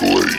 Blade.